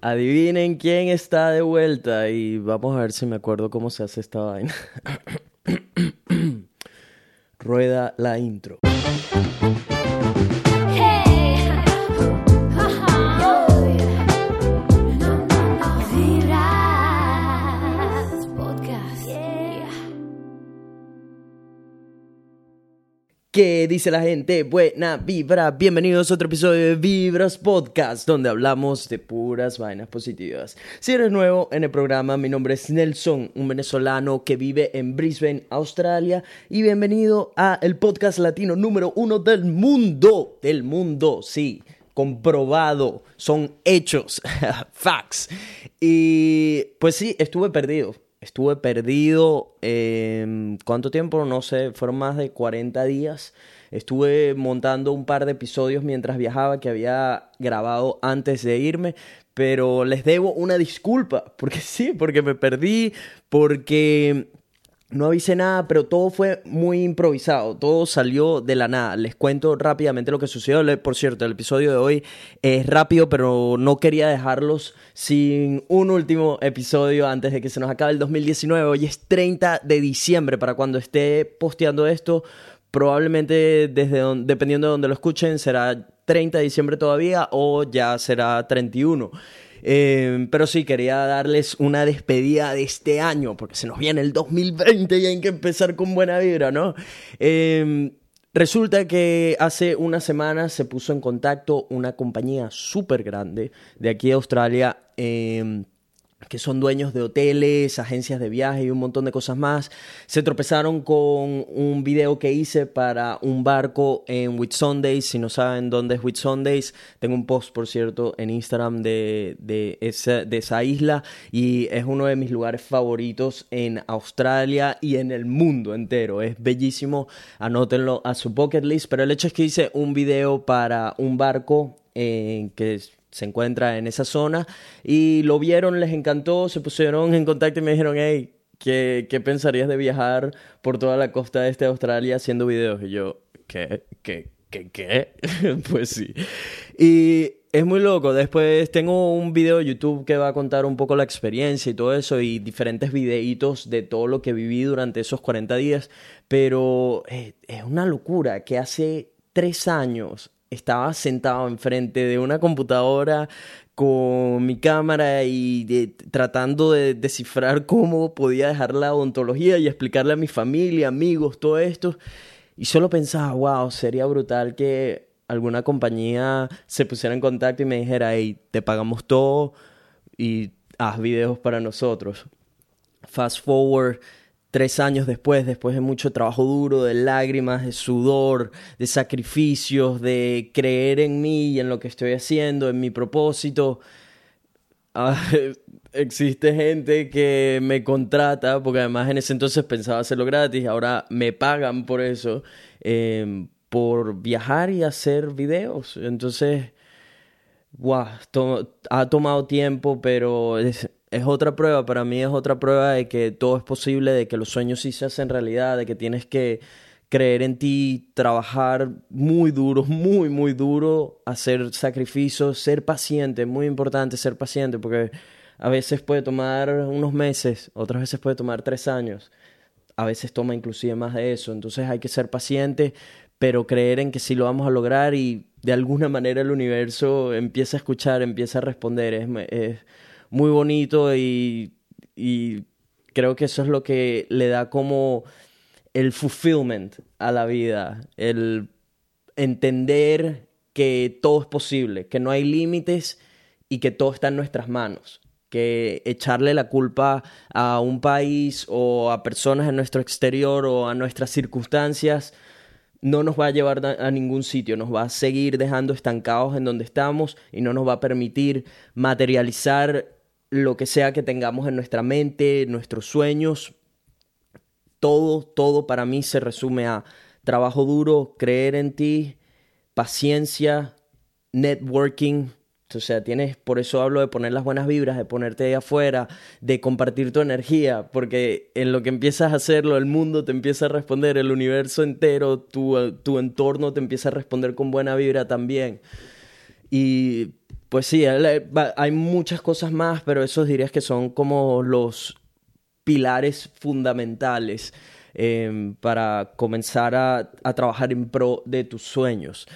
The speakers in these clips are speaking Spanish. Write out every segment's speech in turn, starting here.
Adivinen quién está de vuelta y vamos a ver si me acuerdo cómo se hace esta vaina. Rueda la intro. ¿Qué dice la gente? Buena vibra. Bienvenidos a otro episodio de Vibras Podcast, donde hablamos de puras vainas positivas. Si eres nuevo en el programa, mi nombre es Nelson, un venezolano que vive en Brisbane, Australia, y bienvenido a el podcast latino número uno del mundo. Del mundo, sí comprobado, son hechos, facts. Y pues sí, estuve perdido estuve perdido, eh, ¿cuánto tiempo? No sé, fueron más de 40 días. Estuve montando un par de episodios mientras viajaba que había grabado antes de irme, pero les debo una disculpa, porque sí, porque me perdí, porque no avisé nada, pero todo fue muy improvisado, todo salió de la nada. Les cuento rápidamente lo que sucedió. Por cierto, el episodio de hoy es rápido, pero no quería dejarlos sin un último episodio antes de que se nos acabe el 2019. Hoy es 30 de diciembre para cuando esté posteando esto. Probablemente desde dependiendo de donde lo escuchen será 30 de diciembre todavía o ya será 31. Em, pero sí, quería darles una despedida de este año, porque se nos viene el 2020 y hay que empezar con buena vibra, ¿no? Em, resulta que hace unas semanas se puso en contacto una compañía súper grande de aquí de Australia. Em, que son dueños de hoteles, agencias de viaje y un montón de cosas más, se tropezaron con un video que hice para un barco en Whitsundays. Si no saben dónde es Whitsundays, tengo un post, por cierto, en Instagram de, de, esa, de esa isla y es uno de mis lugares favoritos en Australia y en el mundo entero. Es bellísimo, anótenlo a su bucket list, pero el hecho es que hice un video para un barco eh, que es se encuentra en esa zona y lo vieron, les encantó, se pusieron en contacto y me dijeron, hey, ¿qué, qué pensarías de viajar por toda la costa este de Australia haciendo videos? Y yo, ¿qué? ¿Qué? ¿Qué? ¿Qué? pues sí. Y es muy loco. Después tengo un video de YouTube que va a contar un poco la experiencia y todo eso y diferentes videitos de todo lo que viví durante esos 40 días. Pero eh, es una locura que hace tres años estaba sentado enfrente de una computadora con mi cámara y tratando de descifrar cómo podía dejar la odontología y explicarle a mi familia, amigos, todo esto. Y solo pensaba, wow, sería brutal que alguna compañía se pusiera en contacto y me dijera, hey, te pagamos todo y haz videos para nosotros. Fast forward tres años después, después de mucho trabajo duro, de lágrimas, de sudor, de sacrificios, de creer en mí y en lo que estoy haciendo, en mi propósito, ah, existe gente que me contrata, porque además en ese entonces pensaba hacerlo gratis, ahora me pagan por eso, em, por viajar y hacer videos. Entonces, wow, ha tomado tiempo, pero es otra prueba, para mí es otra prueba de que todo es posible, de que los sueños sí se hacen realidad, de que tienes que creer en ti, trabajar muy duro, muy, muy duro, hacer sacrificios, ser paciente, muy importante ser paciente, porque a veces puede tomar unos meses, otras veces puede tomar tres años, a veces toma inclusive más de eso, entonces hay que ser paciente, pero creer en que sí lo vamos a lograr y de alguna manera el universo empieza a escuchar, empieza a responder, es, muy bonito y, creo que eso es lo que le da como el fulfillment a la vida, el entender que todo es posible, que no hay límites y que todo está en nuestras manos, que echarle la culpa a un país o a personas en nuestro exterior o a nuestras circunstancias no nos va a llevar a ningún sitio, nos va a seguir dejando estancados en donde estamos y no nos va a permitir materializar lo que sea que tengamos en nuestra mente, nuestros sueños, todo, todo para mí se resume a trabajo duro, creer en ti, paciencia, networking. O sea, tienes, por eso hablo de poner las buenas vibras, de ponerte ahí afuera, de compartir tu energía, porque en lo que empiezas a hacerlo, el mundo te empieza a responder, el universo entero, tu, tu entorno te empieza a responder con buena vibra también. Y pues sí, hay muchas cosas más, pero esos dirías que son como los pilares fundamentales em, para comenzar a, a trabajar en pro de tus sueños.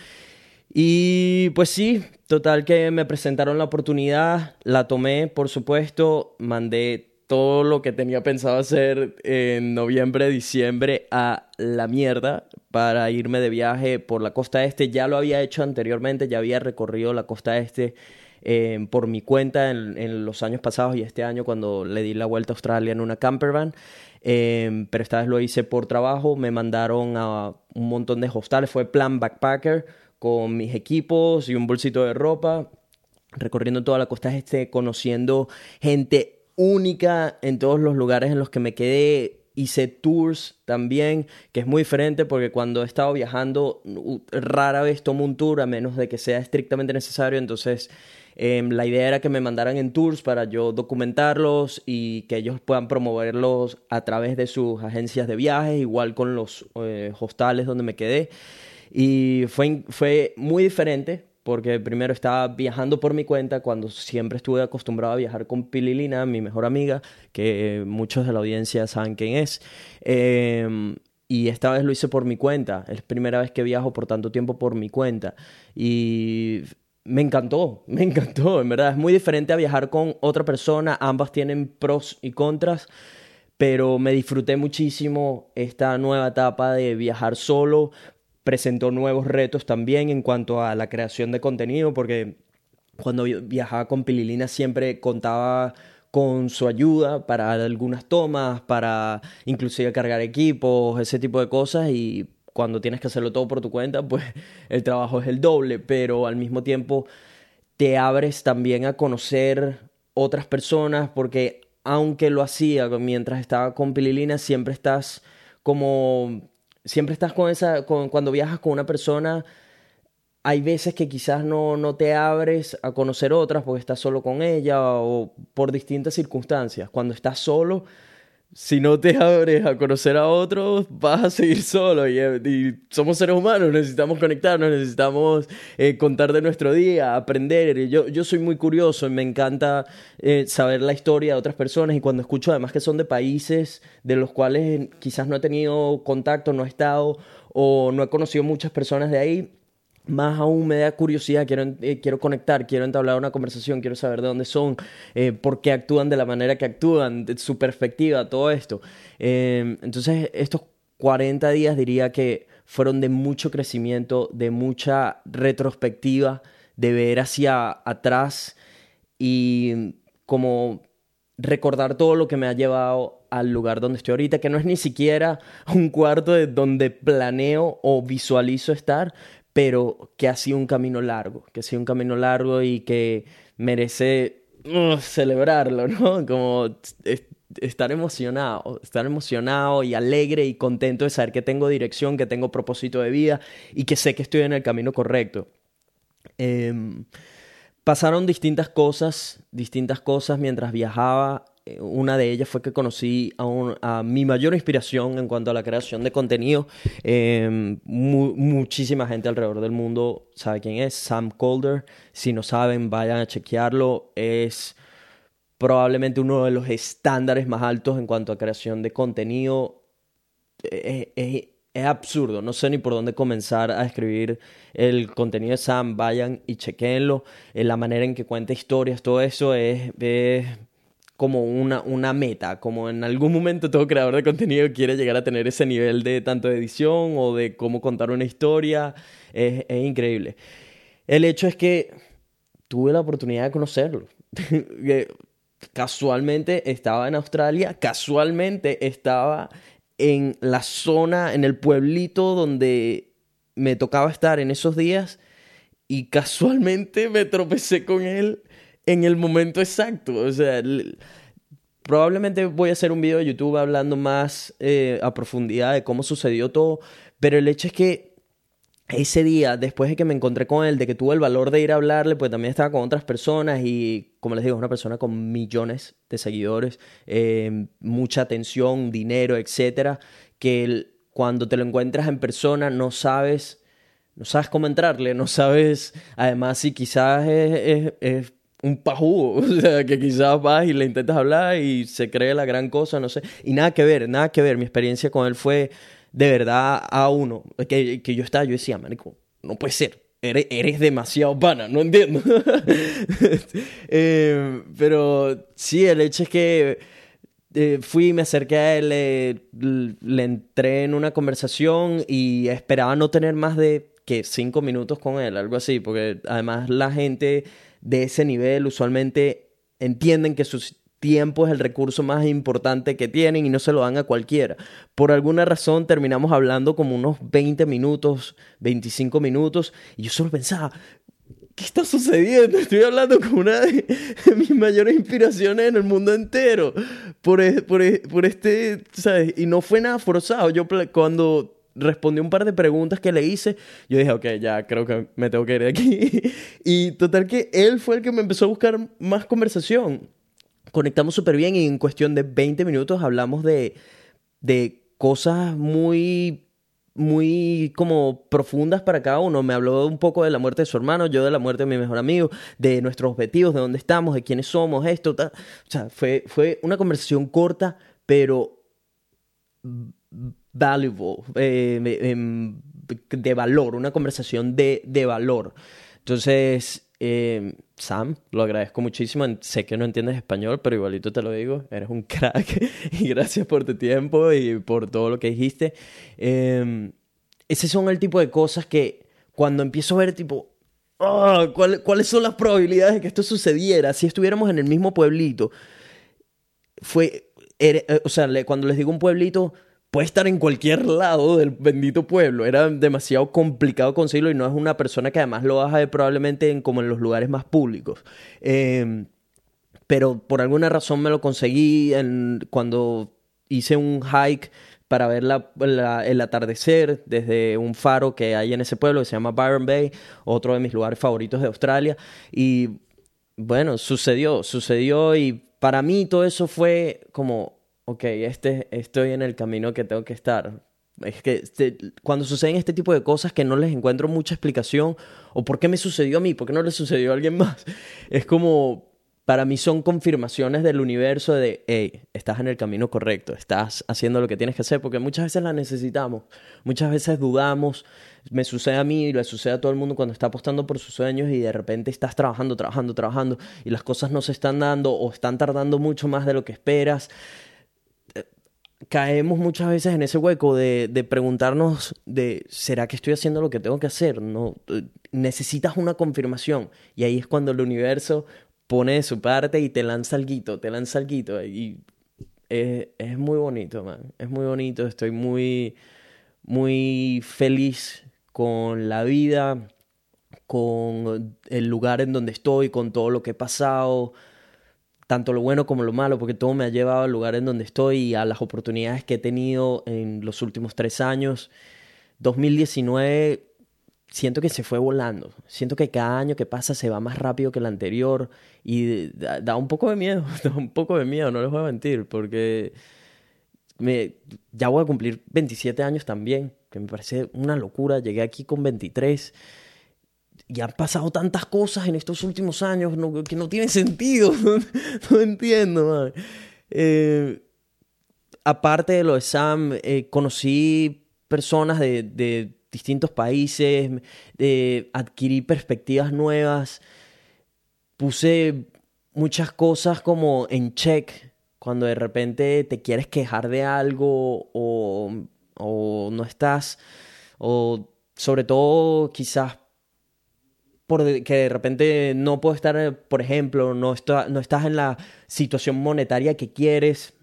Y pues sí, total que me presentaron la oportunidad, la tomé, por supuesto, mandé todo lo que tenía pensado hacer en noviembre, diciembre a la mierda para irme de viaje por la costa este. Ya lo había hecho anteriormente, ya había recorrido la costa este eh, por mi cuenta en, los años pasados y este año cuando le di la vuelta a Australia en una campervan. Eh, pero esta vez lo hice por trabajo, me mandaron a un montón de hostales, fue plan backpacker con mis equipos y un bolsito de ropa, recorriendo toda la costa este, conociendo gente única en todos los lugares en los que me quedé. Hice tours también, que es muy diferente porque cuando he estado viajando rara vez tomo un tour a menos de que sea estrictamente necesario. Entonces em, la idea era que me mandaran en tours para yo documentarlos y que ellos puedan promoverlos a través de sus agencias de viajes, igual con los eh, hostales donde me quedé. Y fue, fue muy diferente porque primero estaba viajando por mi cuenta cuando siempre estuve acostumbrado a viajar con Pililina, mi mejor amiga, que muchos de la audiencia saben quién es. Em, y esta vez lo hice por mi cuenta. Es la primera vez que viajo por tanto tiempo por mi cuenta. Y me encantó, me encantó, en verdad. Es muy diferente a viajar con otra persona. Ambas tienen pros y contras. Pero me disfruté muchísimo esta nueva etapa de viajar solo, presentó nuevos retos también en cuanto a la creación de contenido, porque cuando viajaba con Pililina siempre contaba con su ayuda para algunas tomas, para inclusive cargar equipos, ese tipo de cosas y cuando tienes que hacerlo todo por tu cuenta, pues el trabajo es el doble, pero al mismo tiempo te abres también a conocer otras personas porque aunque lo hacía mientras estaba con Pililina, siempre estás como siempre estás con esa, cuando viajas con una persona, hay veces que quizás no, no te abres a conocer otras porque estás solo con ella o por distintas circunstancias. Cuando estás solo, si no te abres a conocer a otros, vas a seguir solo. Y, eh, somos seres humanos, necesitamos conectarnos, necesitamos eh, contar de nuestro día, aprender. Yo, yo soy muy curioso y me encanta eh, saber la historia de otras personas. Y cuando escucho además que son de países de los cuales quizás no he tenido contacto, no he estado o no he conocido muchas personas de ahí, más aún me da curiosidad, quiero, eh, quiero conectar, quiero entablar una conversación, quiero saber de dónde son, eh, por qué actúan de la manera que actúan, su perspectiva, todo esto. Em, entonces, estos 40 días diría que fueron de mucho crecimiento, de mucha retrospectiva, de ver hacia atrás y como recordar todo lo que me ha llevado al lugar donde estoy ahorita, que no es ni siquiera un cuarto de donde planeo o visualizo estar, pero que ha sido un camino largo, que ha sido un camino largo y que merece uh, celebrarlo, ¿no? Como estar emocionado, estar emocionado y alegre y contento de saber que tengo dirección, que tengo propósito de vida y que sé que estoy en el camino correcto. Em, pasaron distintas cosas, distintas cosas mientras viajaba eh, una de ellas fue que conocí a, mi mayor inspiración en cuanto a la creación de contenido. Em, muchísima gente alrededor del mundo sabe quién es, Sam Calder. Si no saben, vayan a chequearlo. Es probablemente uno de los estándares más altos en cuanto a creación de contenido. E, e, es, absurdo, no sé ni por dónde comenzar a escribir el contenido de Sam. Vayan y chequenlo. Eh, la manera en que cuenta historias, todo eso es como una, una meta, como en algún momento todo creador de contenido quiere llegar a tener ese nivel de tanto de edición o de cómo contar una historia, es, increíble. El hecho es que tuve la oportunidad de conocerlo. casualmente estaba en Australia, casualmente estaba en la zona, en el pueblito donde me tocaba estar en esos días y casualmente me tropecé con él en el momento exacto. O sea, probablemente voy a hacer un video de YouTube hablando más eh, a profundidad de cómo sucedió todo, pero el hecho es que ese día, después de que me encontré con él, de que tuve el valor de ir a hablarle, pues también estaba con otras personas y, como les digo, es una persona con millones de seguidores, eh, mucha atención, dinero, etcétera, que cuando te lo encuentras en persona no sabes no sabes cómo entrarle, no sabes, además si quizás es, es, un pajú, o sea, que quizás vas y le intentas hablar y se cree la gran cosa, no sé, y nada que ver, nada que ver, mi experiencia con él fue de verdad a uno, que, que yo estaba, yo decía, manico, no puede ser, eres, eres demasiado pana, no entiendo. Eh, pero sí, el hecho es que eh, fui, me acerqué a él, le, entré en una conversación y esperaba no tener más de que cinco minutos con él, algo así, porque además la gente de ese nivel usualmente entienden que su tiempo es el recurso más importante que tienen y no se lo dan a cualquiera. Por alguna razón terminamos hablando como unos 20 minutos, 25 minutos y yo solo pensaba, ¿qué está sucediendo? Estoy hablando con una de, mis mayores inspiraciones en el mundo entero. Por, e, por, e, por este, ¿sabes? Y no fue nada forzado. Yo cuando respondí un par de preguntas que le hice, yo dije, ok, ya creo que me tengo que ir de aquí. y total que él fue el que me empezó a buscar más conversación. Conectamos súper bien y en cuestión de 20 minutos hablamos de, de cosas muy muy como profundas para cada uno. Me habló un poco de la muerte de su hermano, yo de la muerte de mi mejor amigo, de nuestros objetivos, de dónde estamos, de quiénes somos, esto, tal. O sea, fue, fue una conversación corta, pero valuable, eh, de valor, una conversación de, de valor. Entonces, eh, Sam, lo agradezco muchísimo. Sé que no entiendes español, pero igualito te lo digo. Eres un crack y gracias por tu tiempo y por todo lo que dijiste. Eh, ese son el tipo de cosas que cuando empiezo a ver, tipo, ah, ¿cuáles son las probabilidades de que esto sucediera si estuviéramos en el mismo pueblito? Fue, eh, o sea, cuando les digo un pueblito, puede estar en cualquier lado del bendito pueblo. Era demasiado complicado conseguirlo y no es una persona que además lo baja probablemente en, como en los lugares más públicos. Em, pero por alguna razón me lo conseguí en, cuando hice un hike para ver el atardecer desde un faro que hay en ese pueblo que se llama Byron Bay, otro de mis lugares favoritos de Australia. Y bueno, sucedió, sucedió y para mí todo eso fue como ok, este, estoy en el camino que tengo que estar. Es que este, cuando suceden este tipo de cosas que no les encuentro mucha explicación, o por qué me sucedió a mí, por qué no le sucedió a alguien más, es como, para mí son confirmaciones del universo de, hey, estás en el camino correcto, estás haciendo lo que tienes que hacer, porque muchas veces la necesitamos, muchas veces dudamos, me sucede a mí y le sucede a todo el mundo cuando está apostando por sus sueños y de repente estás trabajando, trabajando, trabajando y las cosas no se están dando o están tardando mucho más de lo que esperas caemos muchas veces en ese hueco de, de, preguntarnos de ¿será que estoy haciendo lo que tengo que hacer? No, necesitas una confirmación y ahí es cuando el universo pone de su parte y te lanza el guito, te lanza el guito y es, es muy bonito, man. Es muy bonito, estoy muy muy feliz con la vida, con el lugar en donde estoy, con todo lo que he pasado, tanto lo bueno como lo malo, porque todo me ha llevado al lugar en donde estoy y a las oportunidades que he tenido en los últimos tres años. 2019 siento que se fue volando. Siento que cada año que pasa se va más rápido que el anterior y da, un poco de miedo, da un poco de miedo, no les voy a mentir, porque me, ya voy a cumplir 27 años también, que me parece una locura. Llegué aquí con 23 y han pasado tantas cosas en estos últimos años que no tiene sentido. no, entiendo, eh, aparte de lo de Sam, eh, conocí personas de, distintos países, adquirí perspectivas nuevas, puse muchas cosas como en check cuando de repente te quieres quejar de algo o, o no estás, o sobre todo quizás que de repente no puedo estar, eh, por ejemplo, no, no estás en la situación monetaria que quieres,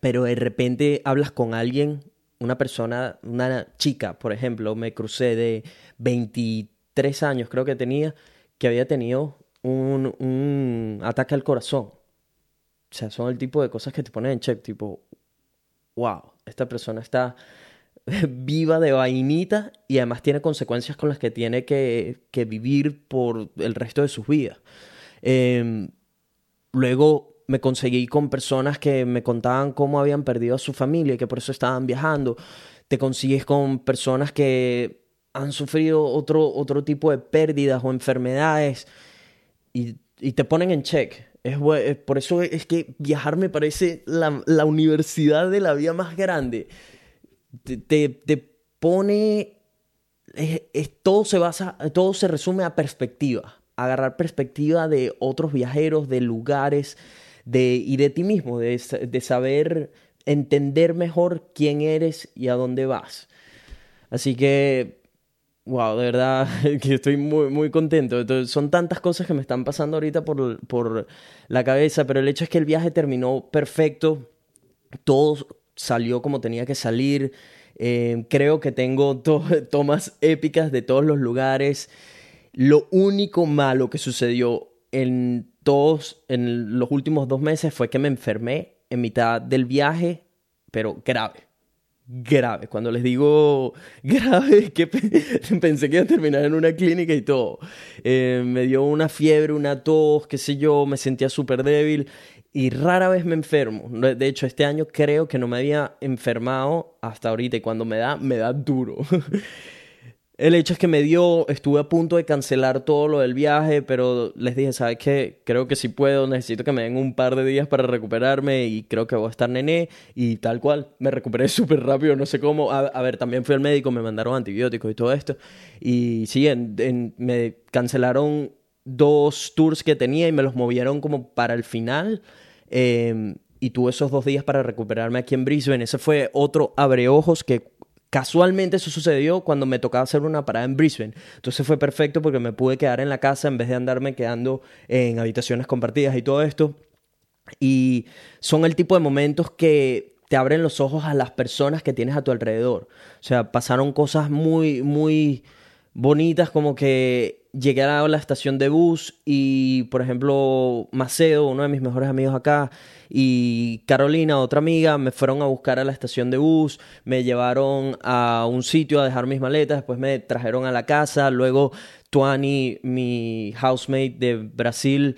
pero de repente hablas con alguien, una persona, una chica, por ejemplo, me crucé de 23 años, creo que tenía, que había tenido un, un ataque al corazón. O sea, son el tipo de cosas que te ponen en check, tipo, wow, esta persona está viva de vainita y además tiene consecuencias con las que tiene que, vivir por el resto de sus vidas. Em, luego me conseguí con personas que me contaban cómo habían perdido a su familia y que por eso estaban viajando. Te consigues con personas que han sufrido otro, otro tipo de pérdidas o enfermedades y, te ponen en check. Es, por eso es que viajar me parece la, universidad de la vida más grande. Te, te, pone... todo se basa, todo se resume a perspectiva. Agarrar perspectiva de otros viajeros, de lugares, de, y de ti mismo, de, de saber entender mejor quién eres y a dónde vas. Así que, wow, de verdad que estoy muy, muy contento. son tantas cosas que me están pasando ahorita por, por la cabeza, pero el hecho es que el viaje terminó perfecto. Todo salió como tenía que salir. Eh, creo que tengo tomas épicas de todos los lugares. Lo único malo que sucedió en todos, en los últimos dos meses fue que me enfermé en mitad del viaje, pero grave grave. Cuando les digo grave, que pensé que iba a terminar en una clínica y todo. Eh, me dio una fiebre, una tos, qué sé yo, me sentía súper débil y rara vez me enfermo. De hecho, este año creo que no me había enfermado hasta ahorita y cuando me da, me da duro. El hecho es que me dio, estuve a punto de cancelar todo lo del viaje, pero les dije, ¿sabes qué? Creo que si puedo, necesito que me den un par de días para recuperarme y creo que voy a estar nené y tal cual. Me recuperé súper rápido, no sé cómo. A, ver, también fui al médico, me mandaron antibióticos y todo esto. Y sí, me cancelaron dos tours que tenía y me los movieron como para el final. Em, y tuve esos dos días para recuperarme aquí en Brisbane. Ese fue otro abreojos que Casualmente eso sucedió cuando me tocaba hacer una parada en Brisbane. Entonces fue perfecto porque me pude quedar en la casa en vez de andarme quedando en habitaciones compartidas y todo esto. Y son el tipo de momentos que te abren los ojos a las personas que tienes a tu alrededor. O sea, pasaron cosas muy, muy bonitas como que llegué a la estación de bus y, por ejemplo, Macedo, uno de mis mejores amigos acá, y Carolina, otra amiga, me fueron a buscar a la estación de bus, me llevaron a un sitio a dejar mis maletas, después me trajeron a la casa, luego Tuani, mi housemate de Brasil,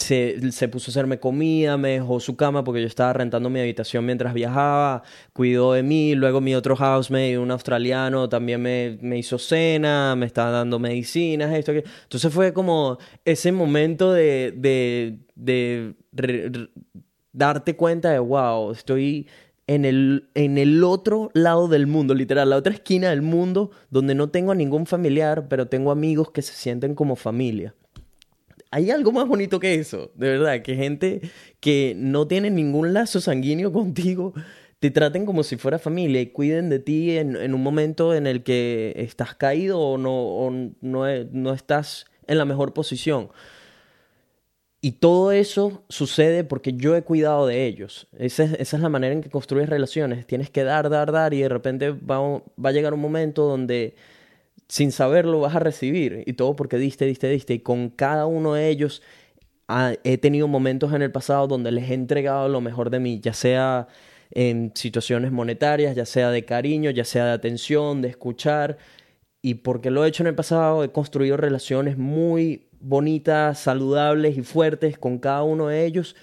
se, puso a hacerme comida, me dejó su cama porque yo estaba rentando mi habitación mientras viajaba, cuidó de mí, luego mi otro housemate, un australiano, también me, me hizo cena, me estaba dando medicinas, esto. Entonces fue como ese momento de, de, de darte cuenta de, wow, estoy en el, en el otro lado del mundo, literal, la otra esquina del mundo, donde no tengo a ningún familiar, pero tengo amigos que se sienten como familia. Hay algo más bonito que eso, de verdad, que gente que no tiene ningún lazo sanguíneo contigo te traten como si fuera familia y cuiden de ti en, un momento en el que estás caído o no, o no, no estás en la mejor posición. Y todo eso sucede porque yo he cuidado de ellos. Esa es, esa es, la manera en que construyes relaciones. Tienes que dar, dar, dar y de repente va, va a llegar un momento donde sin saberlo vas a recibir. Y todo porque diste, diste, diste. Y con cada uno de ellos he tenido momentos en el pasado donde les he entregado lo mejor de mí, ya sea en situaciones monetarias, ya sea de cariño, ya sea de atención, de escuchar. Y porque lo he hecho en el pasado, he construido relaciones muy bonitas, saludables y fuertes con cada uno de ellos.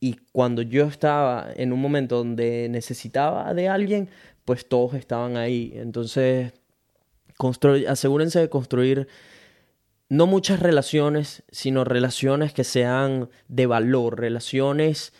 Y cuando yo estaba en un momento donde necesitaba de alguien, pues todos estaban ahí. Entonces, asegúrense de construir no muchas relaciones, sino relaciones que sean de valor, relaciones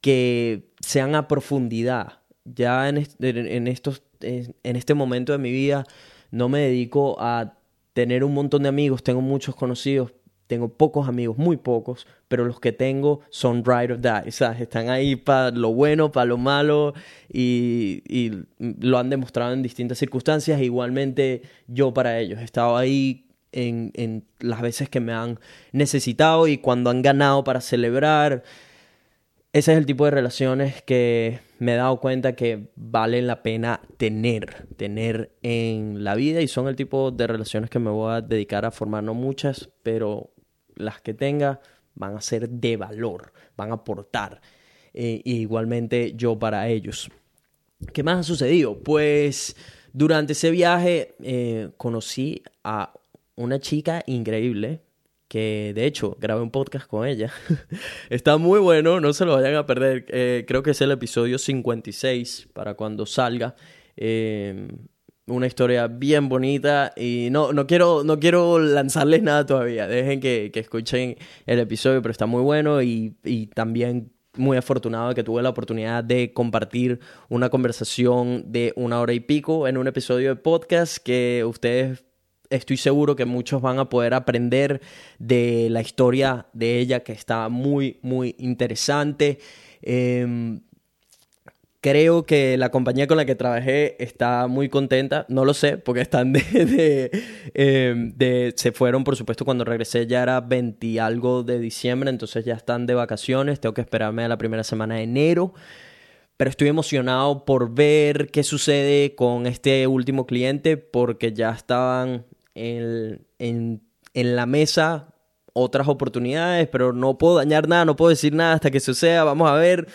que sean a profundidad. Ya en, en, estos, en este momento de mi vida no me dedico a tener un montón de amigos, tengo muchos conocidos, tengo pocos amigos, muy pocos, pero los que tengo son ride or die, ¿sabes? Están ahí para lo bueno, para lo malo y, y, lo han demostrado en distintas circunstancias. Igualmente yo para ellos he estado ahí en, en las veces que me han necesitado y cuando han ganado para celebrar. Ese es el tipo de relaciones que me he dado cuenta que valen la pena tener, tener en la vida y son el tipo de relaciones que me voy a dedicar a formar, no muchas, pero las que tenga van a ser de valor, van a aportar. Eh, igualmente yo para ellos. ¿Qué más ha sucedido? Pues durante ese viaje eh, conocí a una chica increíble que de hecho grabé un podcast con ella. Está muy bueno, no se lo vayan a perder. Eh, creo que es el episodio 56 para cuando salga. Una historia bien bonita y no, no, quiero, no quiero lanzarles nada todavía. Dejen que, que escuchen el episodio, pero está muy bueno y, y también muy afortunado que tuve la oportunidad de compartir una conversación de una hora y pico en un episodio de podcast que ustedes estoy seguro que muchos van a poder aprender de la historia de ella que está muy muy interesante. Em, Creo que la compañía con la que trabajé está muy contenta. No lo sé, porque están de, em, Se fueron, por supuesto, cuando regresé ya era 20 algo de diciembre, entonces ya están de vacaciones. Tengo que esperarme a la primera semana de enero. Pero estoy emocionado por ver qué sucede con este último cliente, porque ya estaban en, en, en la mesa otras oportunidades, pero no puedo dañar nada, no puedo decir nada hasta que suceda. Vamos a ver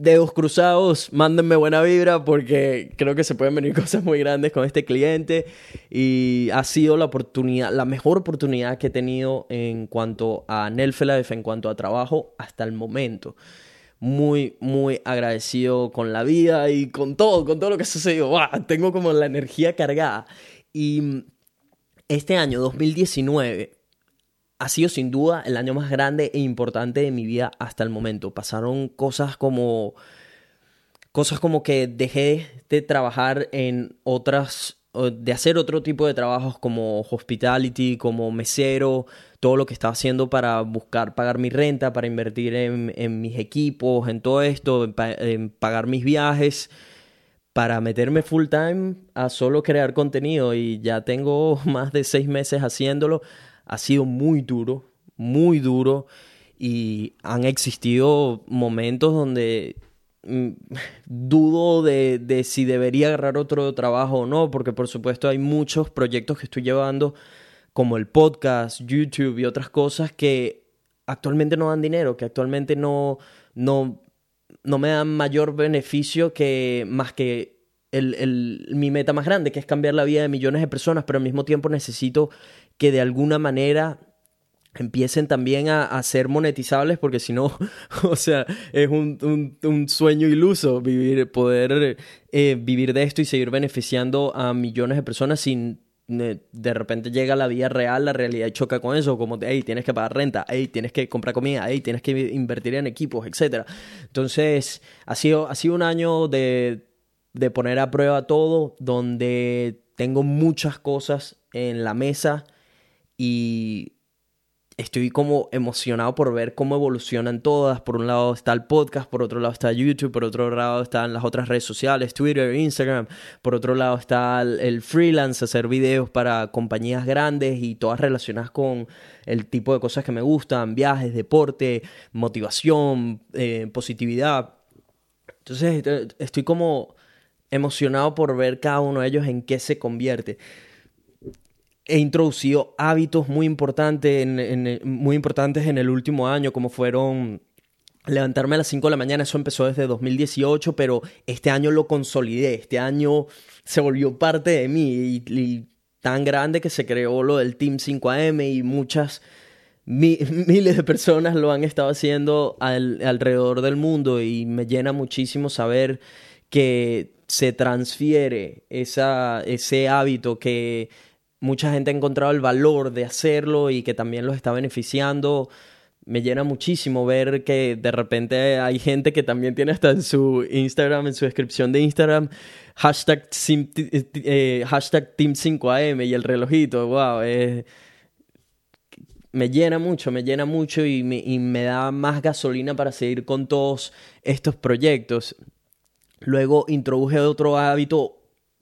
dedos cruzados, mándenme buena vibra porque creo que se pueden venir cosas muy grandes con este cliente y ha sido la oportunidad, la mejor oportunidad que he tenido en cuanto a Nelfelife, en cuanto a trabajo hasta el momento. Muy, muy agradecido con la vida y con todo, con todo lo que ha sucedido. Tengo como la energía cargada. Y este año, 2019, ha sido sin duda el año más grande e importante de mi vida hasta el momento. Pasaron cosas como cosas como que dejé de trabajar en otras de hacer otro tipo de trabajos como hospitality, como mesero, todo lo que estaba haciendo para buscar pagar mi renta, para invertir en, mis equipos, en todo esto, en, pagar mis viajes, para meterme full time a solo crear contenido y ya tengo más de seis meses haciéndolo ha sido muy duro, muy duro y han existido momentos donde mm, dudo de, si debería agarrar otro trabajo o no, porque por supuesto hay muchos proyectos que estoy llevando, como el podcast, YouTube y otras cosas que actualmente no dan dinero, que actualmente no, no, no me dan mayor beneficio que más que el, mi meta más grande, que es cambiar la vida de millones de personas, pero al mismo tiempo necesito que de alguna manera empiecen también a, ser monetizables porque si no, o sea, es un, sueño iluso vivir, poder eh, vivir de esto y seguir beneficiando a millones de personas sin de repente llega la vida real, la realidad choca con eso, como, hey, tienes que pagar renta, hey, tienes que comprar comida, hey, tienes que invertir en equipos, etc. Entonces, ha sido, ha sido un año de, de poner a prueba todo, donde tengo muchas cosas en la mesa, y estoy como emocionado por ver cómo evolucionan todas. Por un lado está el podcast, por otro lado está YouTube, por otro lado están las otras redes sociales, Twitter, Instagram, por otro lado está el, freelance, hacer videos para compañías grandes y todas relacionadas con el tipo de cosas que me gustan, viajes, deporte, motivación, eh, positividad. Entonces estoy como emocionado por ver cada uno de ellos en qué se convierte he introducido hábitos muy importantes en, muy importantes en el último año, como fueron levantarme a las 5 de la mañana, eso empezó desde 2018, pero este año lo consolidé, este año se volvió parte de mí y, tan grande que se creó lo del Team 5AM y muchas miles de personas lo han estado haciendo alrededor del mundo y me llena muchísimo saber que se transfiere esa, ese hábito que mucha gente ha encontrado el valor de hacerlo y que también los está beneficiando. Me llena muchísimo ver que de repente hay gente que también tiene hasta en su Instagram, en su descripción de Instagram, hashtag, eh, hashtag Team5AM y el relojito. Wow, me llena mucho, me llena mucho y y me da más gasolina para seguir con todos estos proyectos. Luego introduje otro hábito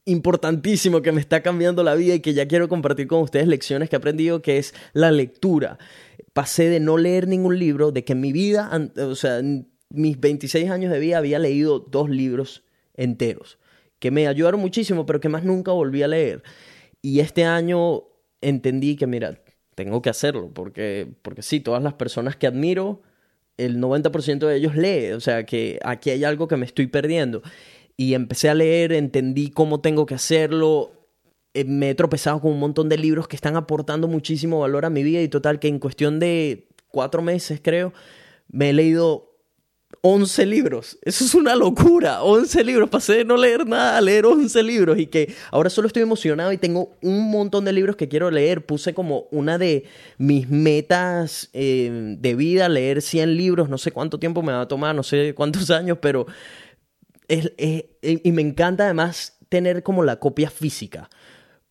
importantísimo que me está cambiando la vida y que ya quiero compartir con ustedes lecciones que he aprendido, que es la lectura. Pasé de no leer ningún libro, de que en mi vida, o sea, en mis 26 años de vida había leído dos libros enteros, que me ayudaron muchísimo, pero que más nunca volví a leer. Y este año entendí que, mira, tengo que hacerlo, porque, porque sí, todas las personas que admiro, el 90% de ellos lee, o sea, que aquí hay algo que me estoy perdiendo y empecé a leer, entendí cómo tengo que hacerlo. Eh, me he tropezado con un montón de libros que están aportando muchísimo valor a mi vida y total que en cuestión de cuatro meses creo me he leído 11 libros. Eso es una locura. 11 libros. Pasé de no leer nada a leer 11 libros. Y que ahora solo estoy emocionado y tengo un montón de libros que quiero leer. Puse como una de mis metas eh, de vida, leer 100 libros. No sé cuánto tiempo me va a tomar, no sé cuántos años, pero... y me encanta además tener como la copia física.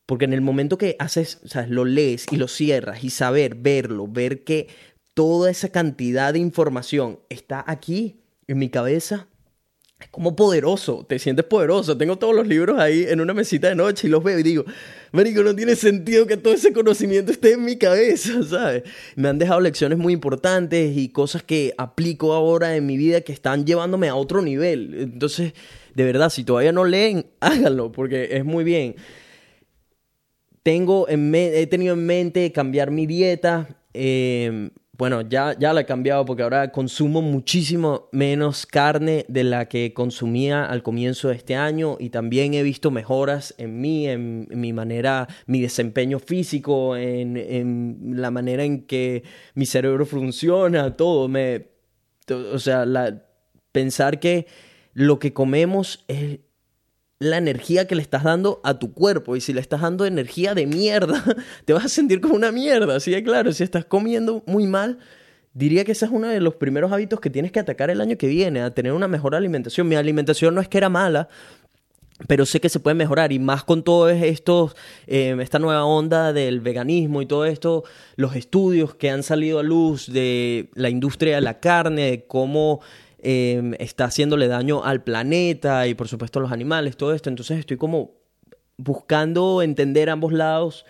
Porque en el momento que haces, o sea, lo lees y lo cierras y saber, verlo, ver que toda esa cantidad de información está aquí en mi cabeza, es como poderoso, te sientes poderoso. Tengo todos los libros ahí en una mesita de noche y los veo y digo, Marico, no tiene sentido que todo ese conocimiento esté en mi cabeza, ¿sabes? Me han dejado lecciones muy importantes y cosas que aplico ahora en mi vida que están llevándome a otro nivel. Entonces, de verdad, si todavía no leen, háganlo porque es muy bien. Tengo en he tenido en mente cambiar mi dieta. Eh, bueno, ya, ya he cambiado porque ahora consumo muchísimo menos carne de la que consumía al comienzo de este año y también he visto mejoras en mí, en, mi manera, mi desempeño físico, en, en, la manera en que mi cerebro funciona, todo. Me, o sea, pensar que lo que comemos es la energía que le estás dando a tu cuerpo. Y si le estás dando energía de mierda, te vas a sentir como una mierda. Así de claro, si estás comiendo muy mal, diría que ese es uno de los primeros hábitos que tienes que atacar el año que viene, a tener una mejor alimentación. Mi alimentación no es que era mala, pero sé que se puede mejorar y más con todo esto, eh, esta nueva onda del veganismo y todo esto, los estudios que han salido a luz de la industria de la carne, de cómo Em, está haciéndole daño al planeta y por supuesto a los animales, todo esto. Entonces estoy como buscando entender ambos lados,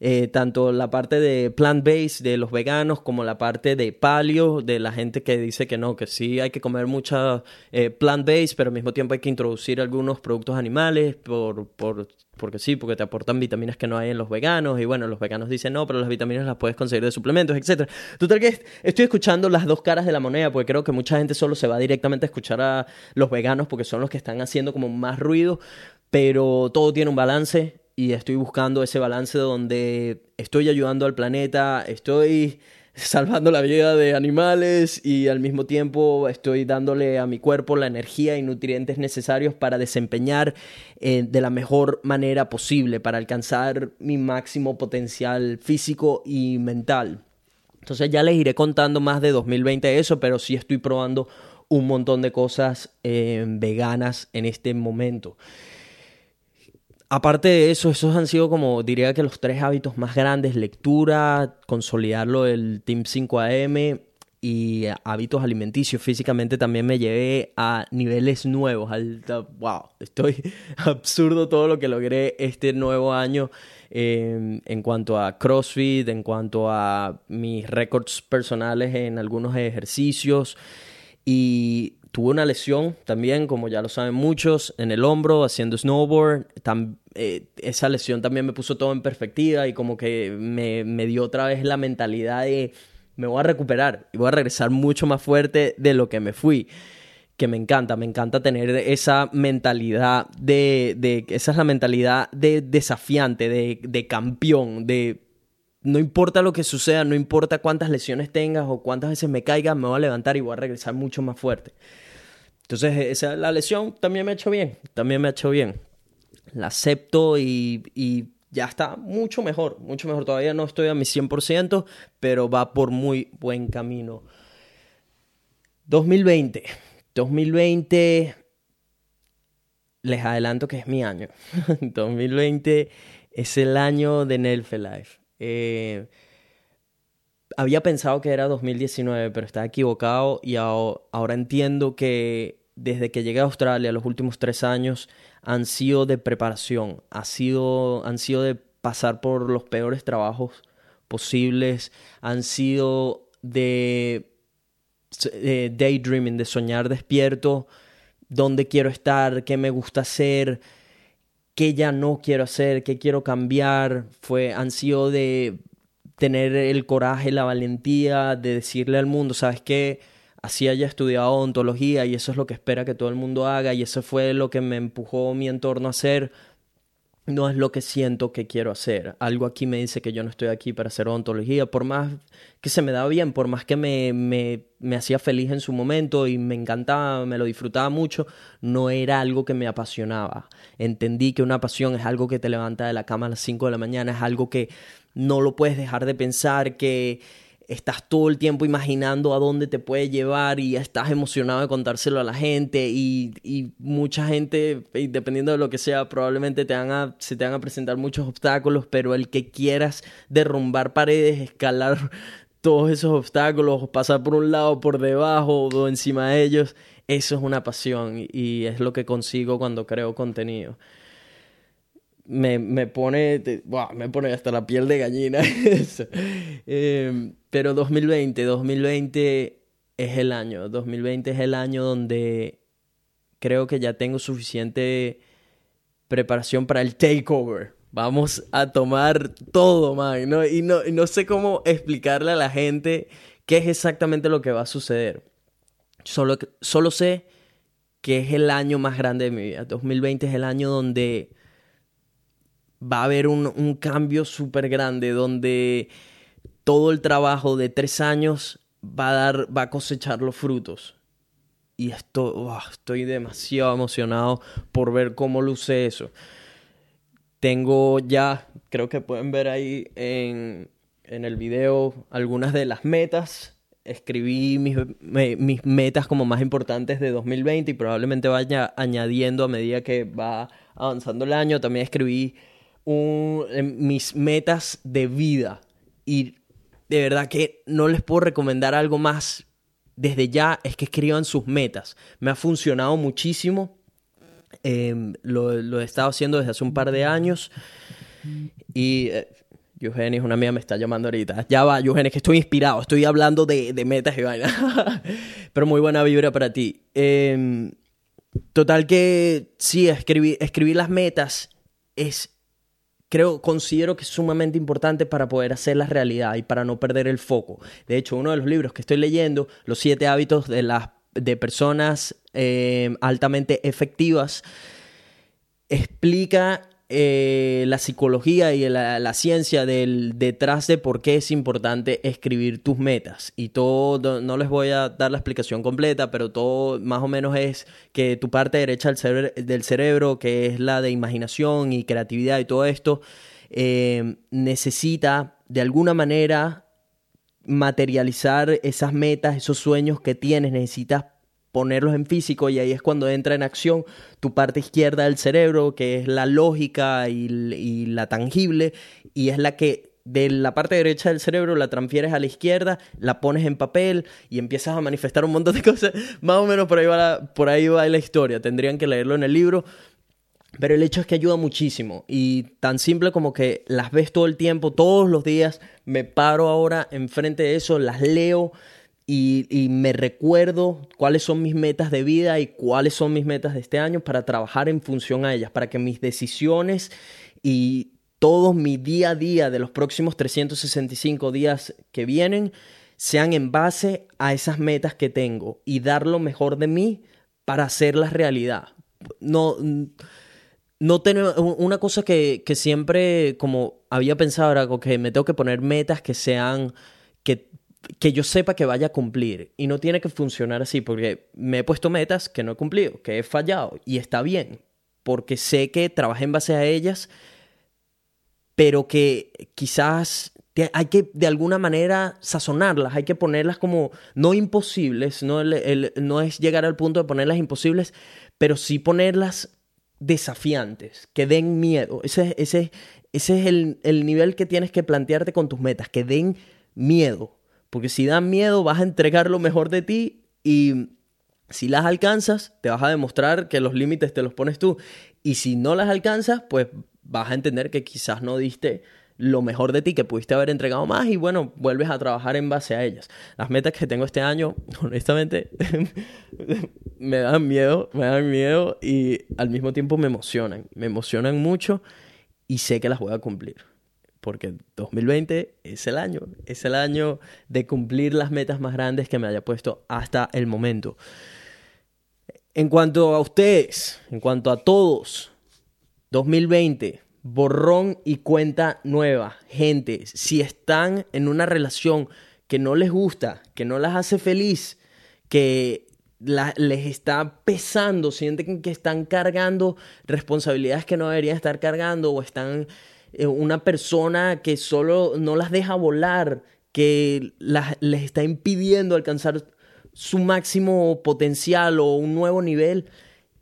eh, tanto la parte de plant-based de los veganos como la parte de paleo de la gente que dice que no, que sí hay que comer mucha eh, plant-based, pero al mismo tiempo hay que introducir algunos productos animales por, por porque sí, porque te aportan vitaminas que no hay en los veganos, y bueno, los veganos dicen no, pero las vitaminas las puedes conseguir de suplementos, etc. Total que estoy escuchando las dos caras de la moneda, porque creo que mucha gente solo se va directamente a escuchar a los veganos, porque son los que están haciendo como más ruido, pero todo tiene un balance, y estoy buscando ese balance donde estoy ayudando al planeta, estoy salvando la vida de animales y al mismo tiempo estoy dándole a mi cuerpo la energía y nutrientes necesarios para desempeñar eh, de la mejor manera posible, para alcanzar mi máximo potencial físico y mental. Entonces ya les iré contando más de 2020 eso, pero sí estoy probando un montón de cosas eh, veganas en este momento. Aparte de eso, esos han sido como, diría que los tres hábitos más grandes, lectura, consolidarlo del Team 5AM y hábitos alimenticios. Físicamente también me llevé a niveles nuevos. Al, wow, estoy absurdo todo lo que logré este nuevo año em, en cuanto a CrossFit, en cuanto a mis récords personales en algunos ejercicios. Y tuve una lesión también, como ya lo saben muchos, en el hombro haciendo snowboard. Eh, esa lesión también me puso todo en perspectiva y como que me, me, dio otra vez la mentalidad de me voy a recuperar y voy a regresar mucho más fuerte de lo que me fui. Que me encanta, me encanta tener esa mentalidad de, de esa es la mentalidad de desafiante, de, de campeón, de no importa lo que suceda, no importa cuántas lesiones tengas o cuántas veces me caiga, me voy a levantar y voy a regresar mucho más fuerte. Entonces, esa, la lesión también me ha hecho bien, también me ha hecho bien. La acepto y, y ya está mucho mejor, mucho mejor. Todavía no estoy a mi 100%, pero va por muy buen camino. 2020. 2020, les adelanto que es mi año. 2020 es el año de Nelfe Life. Eh, había pensado que era 2019, pero estaba equivocado y ahora entiendo que desde que llegué a Australia los últimos tres años han sido de preparación, ha sido, han sido de pasar por los peores trabajos posibles, han sido de, daydreaming, de soñar despierto, dónde quiero estar, qué me gusta hacer, qué ya no quiero hacer, qué quiero cambiar, fue, han sido de tener el coraje, la valentía de decirle al mundo, ¿sabes qué? Así haya estudiado ontología y eso es lo que espera que todo el mundo haga y eso fue lo que me empujó mi entorno a hacer. No es lo que siento que quiero hacer. Algo aquí me dice que yo no estoy aquí para hacer odontología, por más que se me da bien, por más que me, me, me, hacía feliz en su momento y me encantaba, me lo disfrutaba mucho, no era algo que me apasionaba. Entendí que una pasión es algo que te levanta de la cama a las 5 de la mañana, es algo que no lo puedes dejar de pensar, que estás todo el tiempo imaginando a dónde te puede llevar y estás emocionado de contárselo a la gente y, mucha gente, dependiendo de lo que sea, probablemente te van a, se te van a presentar muchos obstáculos, pero el que quieras derrumbar paredes, escalar todos esos obstáculos, pasar por un lado, por debajo o encima de ellos, eso es una pasión y es lo que consigo cuando creo contenido me, me pone, me pone hasta la piel de gallina. eh, pero 2020, 2020 es el año, 2020 es el año donde creo que ya tengo suficiente preparación para el takeover. Vamos a tomar todo, man. ¿no? Y, no, no sé cómo explicarle a la gente qué es exactamente lo que va a suceder. Solo, solo sé que es el año más grande de mi vida. 2020 es el año donde va a haber un, cambio súper grande donde todo el trabajo de tres años va a dar, va cosechar los frutos. Y esto, estoy demasiado emocionado por ver cómo luce eso. Tengo ya, creo que pueden ver ahí en, en el video algunas de las metas. Escribí mis, mis metas como más importantes de 2020 y probablemente vaya añadiendo a medida que va avanzando el año. También escribí mis metas de vida. Y de verdad que no les puedo recomendar algo más desde ya, es que escriban sus metas. Me ha funcionado muchísimo. Em, lo, he estado haciendo desde hace un par de años. Y eh, Eugenia, una amiga, me está llamando ahorita. Ya va, Eugenia, que estoy inspirado. Estoy hablando de, metas y vaina. Pero muy buena vibra para ti. Em, total que sí, escribir, escribir las metas es creo, considero que es sumamente importante para poder hacer la realidad y para no perder el foco. De hecho, uno de los libros que estoy leyendo, Los siete hábitos de las de personas eh, altamente efectivas, explica eh, la psicología y la, ciencia del, detrás de por qué es importante escribir tus metas. Y todo, no les voy a dar la explicación completa, pero todo más o menos es que tu parte derecha del, cerebro, que es la de imaginación y creatividad y todo esto, eh, necesita de alguna manera materializar esas metas, esos sueños que tienes, necesitas ponerlos en físico y ahí es cuando entra en acción tu parte izquierda del cerebro, que es la lógica y, la tangible, y es la que de la parte derecha del cerebro la transfieres a la izquierda, la pones en papel y empiezas a manifestar un montón de cosas. Más o menos por ahí va la, por ahí va la historia. Tendrían que leerlo en el libro. Pero el hecho es que ayuda muchísimo y tan simple como que las ves todo el tiempo, todos los días, me paro ahora enfrente de eso, las leo, y, me recuerdo cuáles son mis metas de vida y cuáles son mis metas de este año para trabajar en función a ellas, para que mis decisiones y todo mi día a día de los próximos 365 días que vienen sean en base a esas metas que tengo y dar lo mejor de mí para hacerlas realidad. No, no tener una cosa que, que siempre como había pensado era que me tengo que poner metas que sean que yo sepa que vaya a cumplir. Y no tiene que funcionar así, porque me he puesto metas que no he cumplido, que he fallado, y está bien, porque sé que trabajé en base a ellas, pero que quizás hay que de alguna manera sazonarlas, hay que ponerlas como no imposibles, no, no es llegar al punto de ponerlas imposibles, pero sí ponerlas desafiantes, que den miedo. Ese, ese, ese es el, el nivel que tienes que plantearte con tus metas, que den miedo. Porque si dan miedo, vas a entregar lo mejor de ti y si las alcanzas, te vas a demostrar que los límites te los pones tú. Y si no las alcanzas, pues vas a entender que quizás no diste lo mejor de ti, que pudiste haber entregado más y bueno, vuelves a trabajar en base a ellas. Las metas que tengo este año, honestamente, me dan miedo, me dan miedo y al mismo tiempo me emocionan, me emocionan mucho y sé que las voy a cumplir porque 2020 es el año, es el año de cumplir las metas más grandes que me haya puesto hasta el momento. En cuanto a ustedes, en cuanto a todos, 2020 borrón y cuenta nueva. Gente, si están en una relación que no les gusta, que no las hace feliz, que les está pesando, sienten que están cargando responsabilidades que no deberían estar cargando o están eh, una persona que solo no las deja volar, que les está impidiendo alcanzar su máximo potencial o un nuevo nivel,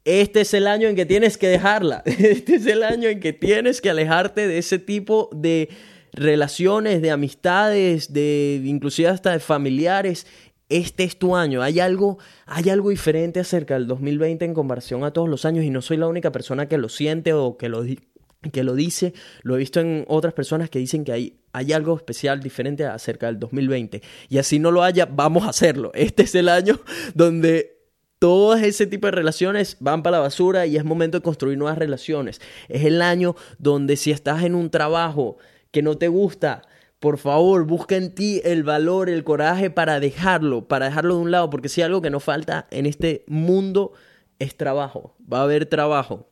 este es el año en que tienes que dejarla. Este es el año en que tienes que alejarte de ese tipo de relaciones, de amistades, de inclusive hasta de familiares. Este es tu año. Hay algo, hay algo diferente acerca del 2020 en comparación a todos los años y no soy la única persona que lo siente o que lo, que lo dice. Lo he visto en otras personas que dicen que hay, hay algo especial diferente acerca del 2020. Y así no lo haya, vamos a hacerlo. Este es el año donde todo ese tipo de relaciones van para la basura y es momento de construir nuevas relaciones. Es el año donde si estás en un trabajo que no te gusta, por favor, busca en ti el valor, el coraje para dejarlo, para dejarlo de un lado, porque si algo que nos falta en este mundo es trabajo, va a haber trabajo.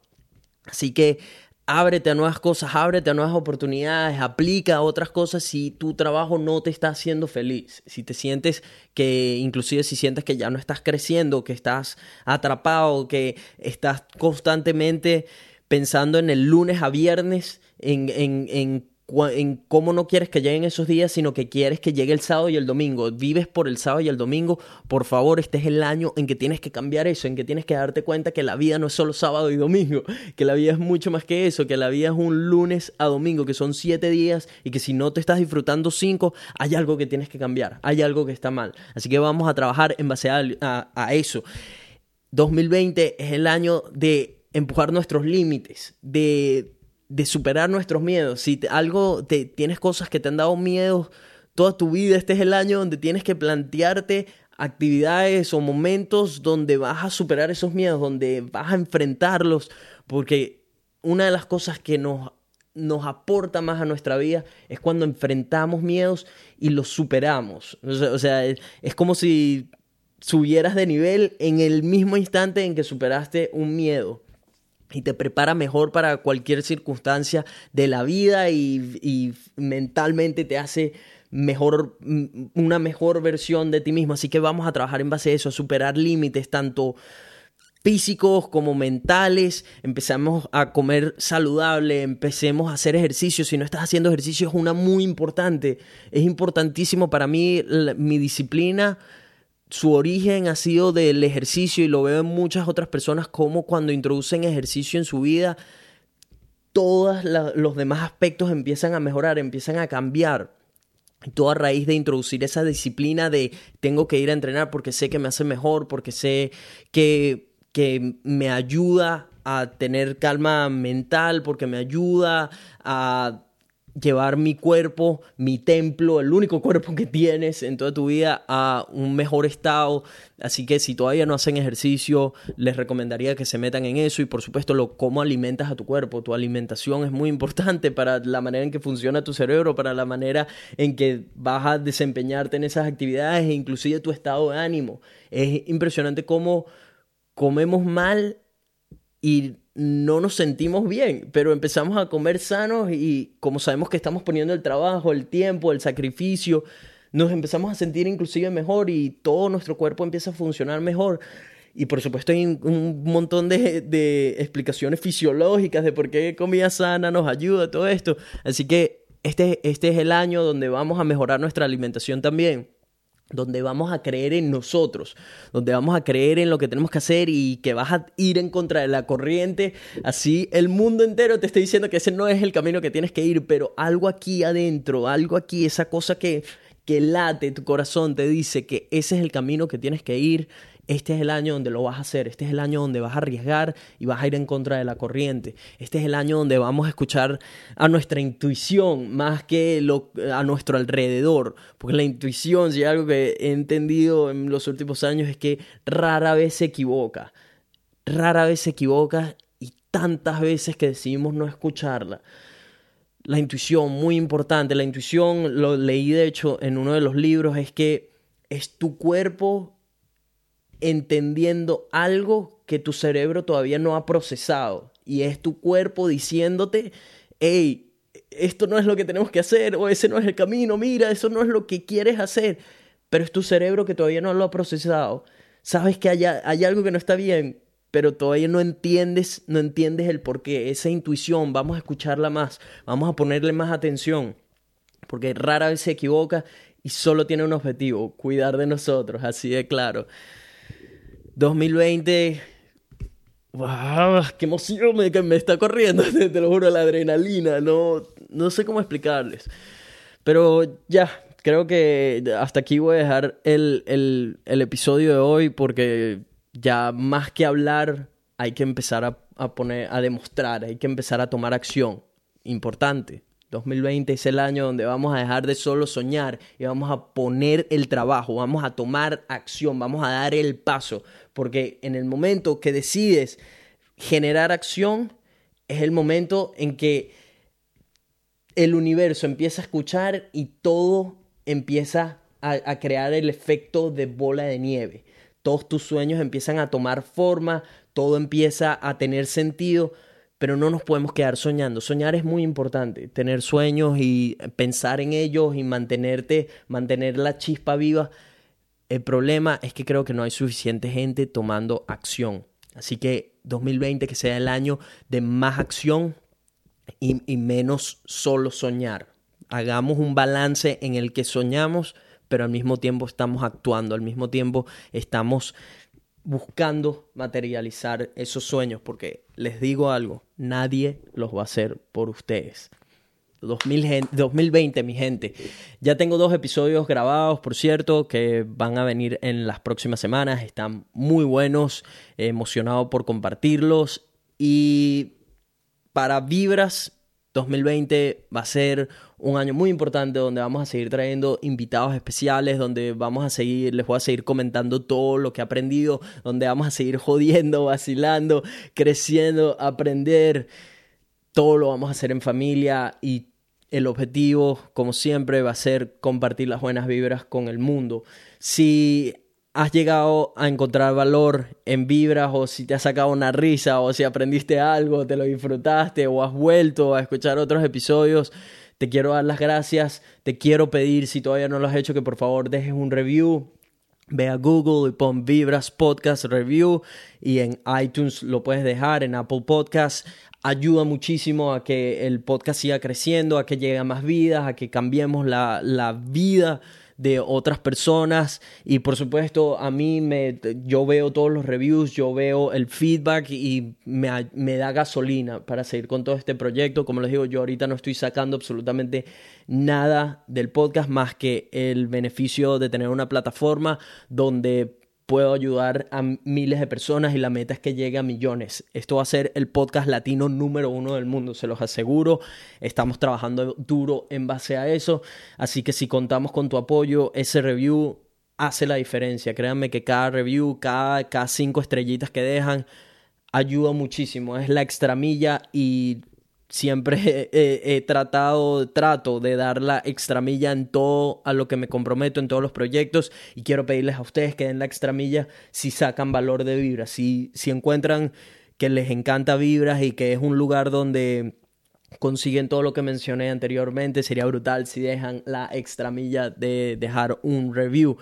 Así que ábrete a nuevas cosas, ábrete a nuevas oportunidades, aplica a otras cosas si tu trabajo no te está haciendo feliz, si te sientes que inclusive si sientes que ya no estás creciendo, que estás atrapado, que estás constantemente pensando en el lunes a viernes, en, en, en en cómo no quieres que lleguen esos días, sino que quieres que llegue el sábado y el domingo. Vives por el sábado y el domingo. Por favor, este es el año en que tienes que cambiar eso, en que tienes que darte cuenta que la vida no es solo sábado y domingo, que la vida es mucho más que eso, que la vida es un lunes a domingo, que son siete días y que si no te estás disfrutando cinco, hay algo que tienes que cambiar, hay algo que está mal. Así que vamos a trabajar en base a, a eso. 2020 es el año de empujar nuestros límites, de de superar nuestros miedos. Si algo te tienes cosas que te han dado miedo toda tu vida, este es el año donde tienes que plantearte actividades o momentos donde vas a superar esos miedos, donde vas a enfrentarlos, porque una de las cosas que nos nos aporta más a nuestra vida es cuando enfrentamos miedos y los superamos. O sea, es como si subieras de nivel en el mismo instante en que superaste un miedo y te prepara mejor para cualquier circunstancia de la vida y, mentalmente te hace mejor, mm, una mejor versión de ti mismo. Así que vamos a trabajar en base a eso, a superar límites tanto físicos como mentales, empezamos a comer saludable, empecemos a hacer ejercicio. Si no estás haciendo ejercicio es una muy importante, es importantísimo para mí mi disciplina su origen ha sido del ejercicio y lo veo en muchas otras personas como cuando introducen ejercicio en su vida, todos los demás aspectos empiezan a mejorar, empiezan a cambiar. Todo a raíz de introducir esa disciplina de tengo que ir a entrenar porque sé que me hace mejor, porque sé que, que me ayuda a tener calma mental, porque me ayuda a llevar mi cuerpo, mi templo, el único cuerpo que tienes en toda tu vida a un mejor estado. Así que si todavía no hacen ejercicio, les recomendaría que se metan en eso y por supuesto lo cómo alimentas a tu cuerpo. Tu alimentación es muy importante para la manera en que funciona tu cerebro, para la manera en que vas a desempeñarte en esas actividades e inclusive tu estado de ánimo. Es impresionante cómo comemos mal y no nos sentimos bien, pero empezamos a comer sanos y como sabemos que estamos poniendo el trabajo, el tiempo, el sacrificio, nos empezamos a sentir inclusive mejor y todo nuestro cuerpo empieza a funcionar mejor. Y por supuesto hay un montón de, de explicaciones fisiológicas de por qué comida sana nos ayuda, todo esto. Así que este, este es el año donde vamos a mejorar nuestra alimentación también donde vamos a creer en nosotros, donde vamos a creer en lo que tenemos que hacer y que vas a ir en contra de la corriente, así el mundo entero te está diciendo que ese no es el camino que tienes que ir, pero algo aquí adentro, algo aquí, esa cosa que, que late tu corazón te dice que ese es el camino que tienes que ir, este es el año donde lo vas a hacer, este es el año donde vas a arriesgar y vas a ir en contra de la corriente, este es el año donde vamos a escuchar a nuestra intuición más que a nuestro alrededor, porque la intuición, si algo que he entendido en los últimos años es que rara vez se equivoca, rara vez se equivoca y tantas veces que decidimos no escucharla. La intuición, muy importante. La intuición, lo leí de hecho en uno de los libros, es que es tu cuerpo entendiendo algo que tu cerebro todavía no ha procesado. Y es tu cuerpo diciéndote, hey, esto no es lo que tenemos que hacer, o ese no es el camino, mira, eso no es lo que quieres hacer, pero es tu cerebro que todavía no lo ha procesado. Sabes que hay, hay algo que no está bien, pero todavía no entiendes, no entiendes el por qué. Esa intuición, vamos a escucharla más, vamos a ponerle más atención, porque rara vez se equivoca y solo tiene un objetivo, cuidar de nosotros, así de claro. 2020 ¡Wow! ¡Qué emoción me, me está corriendo! Te, lo juro, la adrenalina. No, no sé cómo explicarles. Pero ya, creo que hasta aquí voy a dejar el, el, el episodio de hoy porque ya más que hablar hay que empezar a, a, poner, a demostrar, hay que empezar a tomar acción. Importante. 2020 es el año donde vamos a dejar de solo soñar y vamos a poner el trabajo, vamos a tomar acción, vamos a dar el paso, porque en el momento que decides generar acción es el momento en que el universo empieza a escuchar y todo empieza a, a crear el efecto de bola de nieve. Todos tus sueños empiezan a tomar forma, todo empieza a tener sentido pero no nos podemos quedar soñando. Soñar es muy importante, tener sueños y pensar en ellos y mantenerte, mantener la chispa viva. El problema es que creo que no hay suficiente gente tomando acción. Así que 2020 que sea el año de más acción y, y menos solo soñar. Hagamos un balance en el que soñamos, pero al mismo tiempo estamos actuando, al mismo tiempo estamos buscando materializar esos sueños, porque les digo algo, nadie los va a hacer por ustedes. 2020, mi gente. Ya tengo dos episodios grabados, por cierto, que van a venir en las próximas semanas. Están muy buenos, emocionado por compartirlos. Y para Vibras 2020 va a ser un año muy importante donde vamos a seguir trayendo invitados especiales, donde vamos a seguir, les voy a seguir comentando todo lo que he aprendido, donde vamos a seguir jodiendo, vacilando, creciendo, aprender. Todo lo vamos a hacer en familia y el objetivo, como siempre, va a ser compartir las buenas vibras con el mundo. Si has llegado a encontrar valor en vibras o si te has sacado una risa o si aprendiste algo, te lo disfrutaste o has vuelto a escuchar otros episodios, te quiero dar las gracias, te quiero pedir si todavía no lo has hecho que por favor dejes un review. Ve a Google y pon Vibras Podcast Review y en iTunes lo puedes dejar, en Apple Podcast. Ayuda muchísimo a que el podcast siga creciendo, a que llegue a más vidas, a que cambiemos la, la vida de otras personas y por supuesto a mí me yo veo todos los reviews, yo veo el feedback y me, me da gasolina para seguir con todo este proyecto. Como les digo, yo ahorita no estoy sacando absolutamente nada del podcast más que el beneficio de tener una plataforma donde puedo ayudar a miles de personas y la meta es que llegue a millones. Esto va a ser el podcast latino número uno del mundo, se los aseguro. Estamos trabajando duro en base a eso, así que si contamos con tu apoyo, ese review hace la diferencia. Créanme que cada review, cada, cada cinco estrellitas que dejan, ayuda muchísimo. Es la extramilla y siempre he, tratado, trato de dar la extramilla en todo a lo que me comprometo, en todos los proyectos y quiero pedirles a ustedes que den la extramilla si sacan valor de vibras, si, si encuentran que les encanta vibras y que es un lugar donde consiguen todo lo que mencioné anteriormente, sería brutal si dejan la extramilla de dejar un review.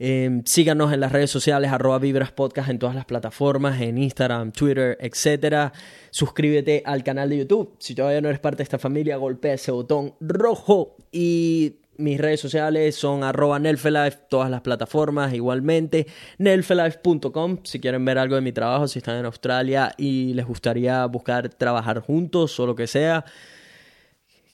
Em, síganos en las redes sociales, arroba Vibras Podcast en todas las plataformas, en Instagram, Twitter, etc. Suscríbete al canal de YouTube. Si todavía no eres parte de esta familia, golpea ese botón rojo. Y mis redes sociales son arroba Nelfelife, todas las plataformas igualmente. Nelfelife.com si quieren ver algo de mi trabajo, si están en Australia y les gustaría buscar trabajar juntos o lo que sea.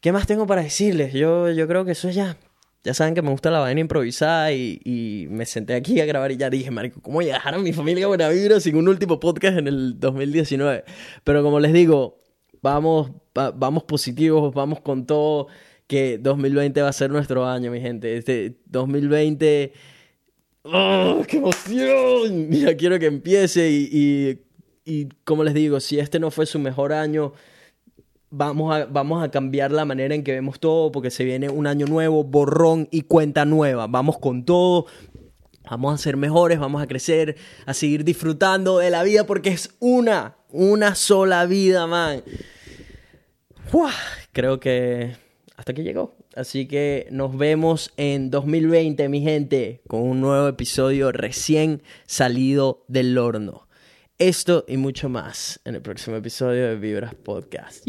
¿Qué más tengo para decirles? Yo, yo creo que eso es ya. Ya saben que me gusta la vaina improvisada y, y, me senté aquí a grabar y ya dije, marico, ¿cómo llegar a mi familia Buena Vibra sin un último podcast en el 2019? Pero como les digo, vamos, vamos positivos, vamos con todo, que 2020 va a ser nuestro año, mi gente. Este 2020... ¡Oh, qué emoción! Ya quiero que empiece y, y como les digo, si este no fue su mejor año vamos a, vamos a cambiar la manera en que vemos todo porque se viene un año nuevo, borrón y cuenta nueva. Vamos con todo. Vamos a ser mejores, vamos a crecer, a seguir disfrutando de la vida porque es una, una sola vida, man. creo que hasta aquí llegó. Así que nos vemos en 2020, mi gente, con un nuevo episodio recién salido del horno. Esto y mucho más en el próximo episodio de Vibras Podcast.